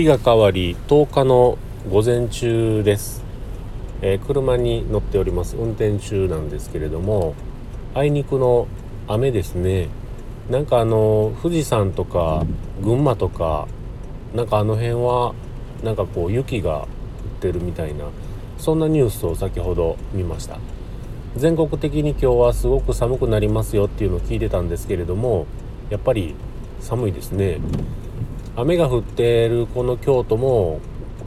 日が変わり10日の午前中です、えー、車に乗っております。運転中なんですけれどもあいにくの雨ですね。なんかあの富士山とか群馬とかなんかあの辺はなんかこう雪が降ってるみたいなそんなニュースを先ほど見ました。全国的に今日はすごく寒くなりますよっていうのを聞いてたんですけれどもやっぱり寒いですね。雨が降ってるこの京都も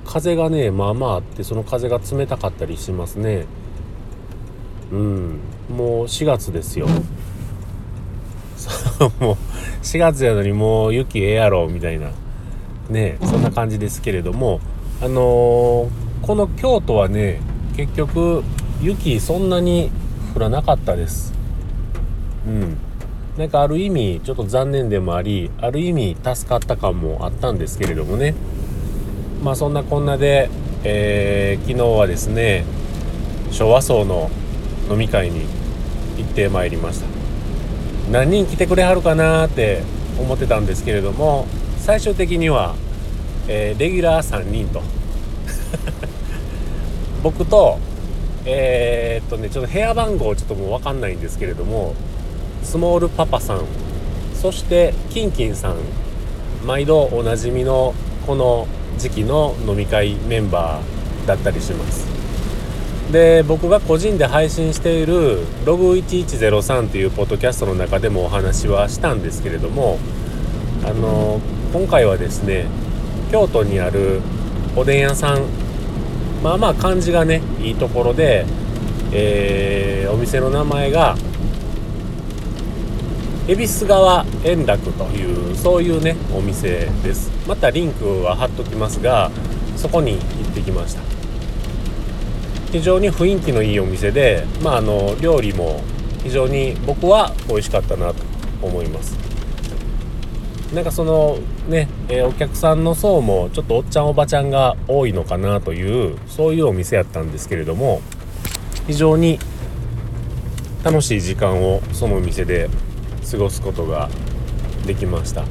風がねまあまああってその風が冷たかったりしますね。うん。もう4月ですよ。もう4月やのにもう雪ええやろみたいな。ねそんな感じですけれどもあのー、この京都はね結局雪そんなに降らなかったです。うん。なんかある意味ちょっと残念でもありある意味助かった感もあったんですけれどもね。まあそんなこんなで、えー、昨日はですね昭和層の飲み会に行ってまいりました。何人来てくれはるかなって思ってたんですけれども最終的には、えー、レギュラー3人と。僕とえー、っとねちょっと部屋番号ちょっともう分かんないんですけれどもスモールパパさん。そしてキンキンさん。毎度おなじみのこの時期の飲み会メンバーだったりします。で僕が個人で配信しているログ1103というポッドキャストの中でもお話はしたんですけれどもあの今回はですね京都にあるおでん屋さん。まあまあ感じがねいいところで、えー、お店の名前が恵比寿川円楽というそういうねお店です。またリンクは貼っときますがそこに行ってきました。非常に雰囲気のいいお店でまああの料理も非常に僕は美味しかったなと思います。なんかそのね、えー、お客さんの層もちょっとおっちゃんおばちゃんが多いのかなというそういうお店やったんですけれども非常に楽しい時間をそのお店で過ごすことができました。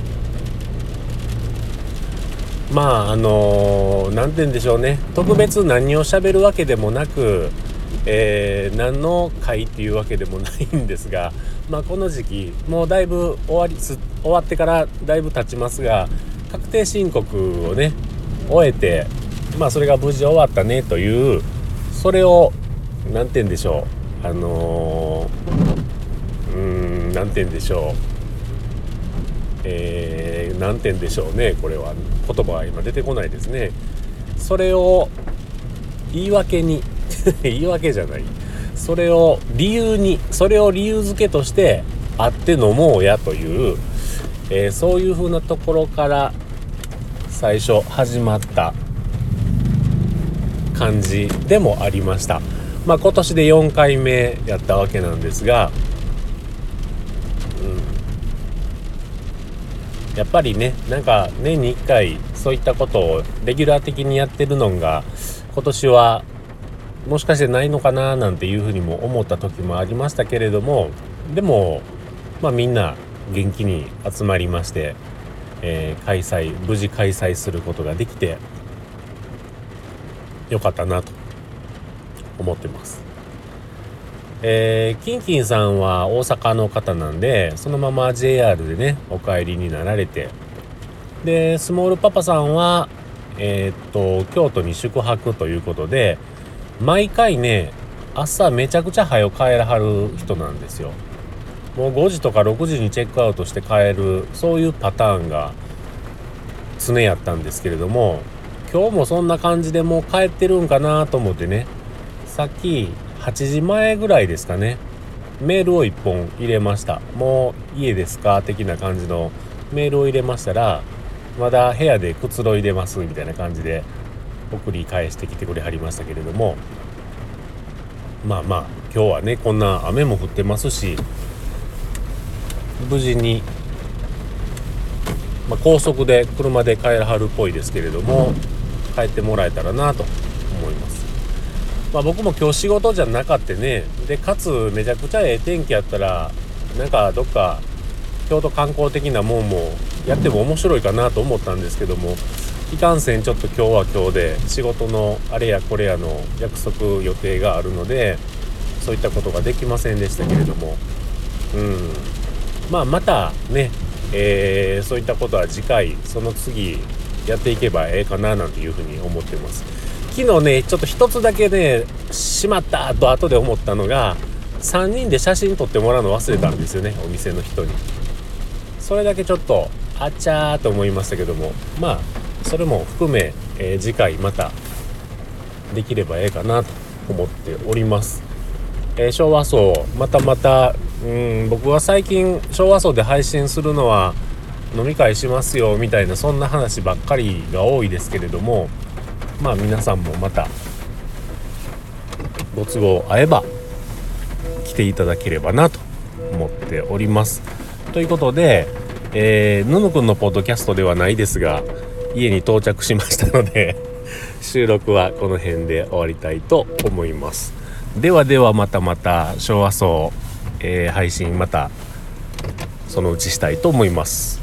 まああの何、て言うんでしょうね。特別何をしゃべるわけでもなく、えー、何の会っていうわけでもないんですが、まあ、この時期もうだいぶ終わり終わってからだいぶ経ちますが確定申告をね終えてまあそれが無事終わったねというそれを何て言うんでしょう。あのー、うん。何て言うんでしょう？えー、何点でしょうね？これは。言葉は今出てこないですね。それを言い訳に 言い訳じゃない。それを理由にそれを理由付けとして会って飲もうやという、えー、そういう風なところから最初始まった感じでもありました。まあ今年で4回目やったわけなんですがやっぱりねなんか年に1回そういったことをレギュラー的にやってるのが今年はもしかしてないのかななんていうふうにも思った時もありましたけれどもでもまあみんな元気に集まりまして、えー、開催無事開催することができてよかったなと思ってます。えー、キンキンさんは大阪の方なんでそのまま JR でねお帰りになられて。でスモールパパさんはえー、っと京都に宿泊ということで毎回ね朝めちゃくちゃ早く帰らはる人なんですよ。もう5時とか6時にチェックアウトして帰るそういうパターンが常やったんですけれども今日もそんな感じでもう帰ってるんかなと思ってねさっき8時前ぐらいですかね。メールを1本入れました。もう家ですか的な感じの。メールを入れましたらまだ部屋でくつろいでますみたいな感じで送り返してきてくれはりましたけれども。まあまあ今日はねこんな雨も降ってますし無事に、まあ、高速で車で帰らはるっぽいですけれども帰ってもらえたらなと。まあ、僕も今日仕事じゃなかったねでかつめちゃくちゃええ天気やったらなんかどっか京都観光的なもんもやっても面白いかなと思ったんですけどもいかんせんちょっと今日は今日で仕事のあれやこれやの約束予定があるのでそういったことができませんでしたけれどもうん。まあまたね、えー、そういったことは次回その次やっていけばええかななんていうふうに思ってます。昨日ねちょっと一つだけねしまったと後で思ったのが3人で写真撮ってもらうの忘れたんですよねお店の人に。それだけちょっとあっちゃーと思いましたけどもまあそれも含め、えー、次回またできればええかなと思っております、えー、昭和層またまたうん僕は最近昭和層で配信するのは飲み会しますよみたいなそんな話ばっかりが多いですけれどもまあ皆さんもまたご都合合えば来ていただければなと思っております。ということで、えー、ぬぬくんのポッドキャストではないですが家に到着しましたので 収録はこの辺で終わりたいと思います。ではではまたまた昭和層、えー、配信またそのうちしたいと思います。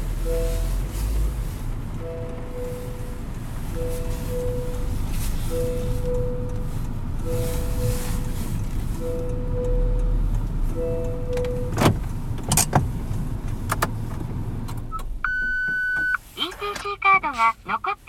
が残った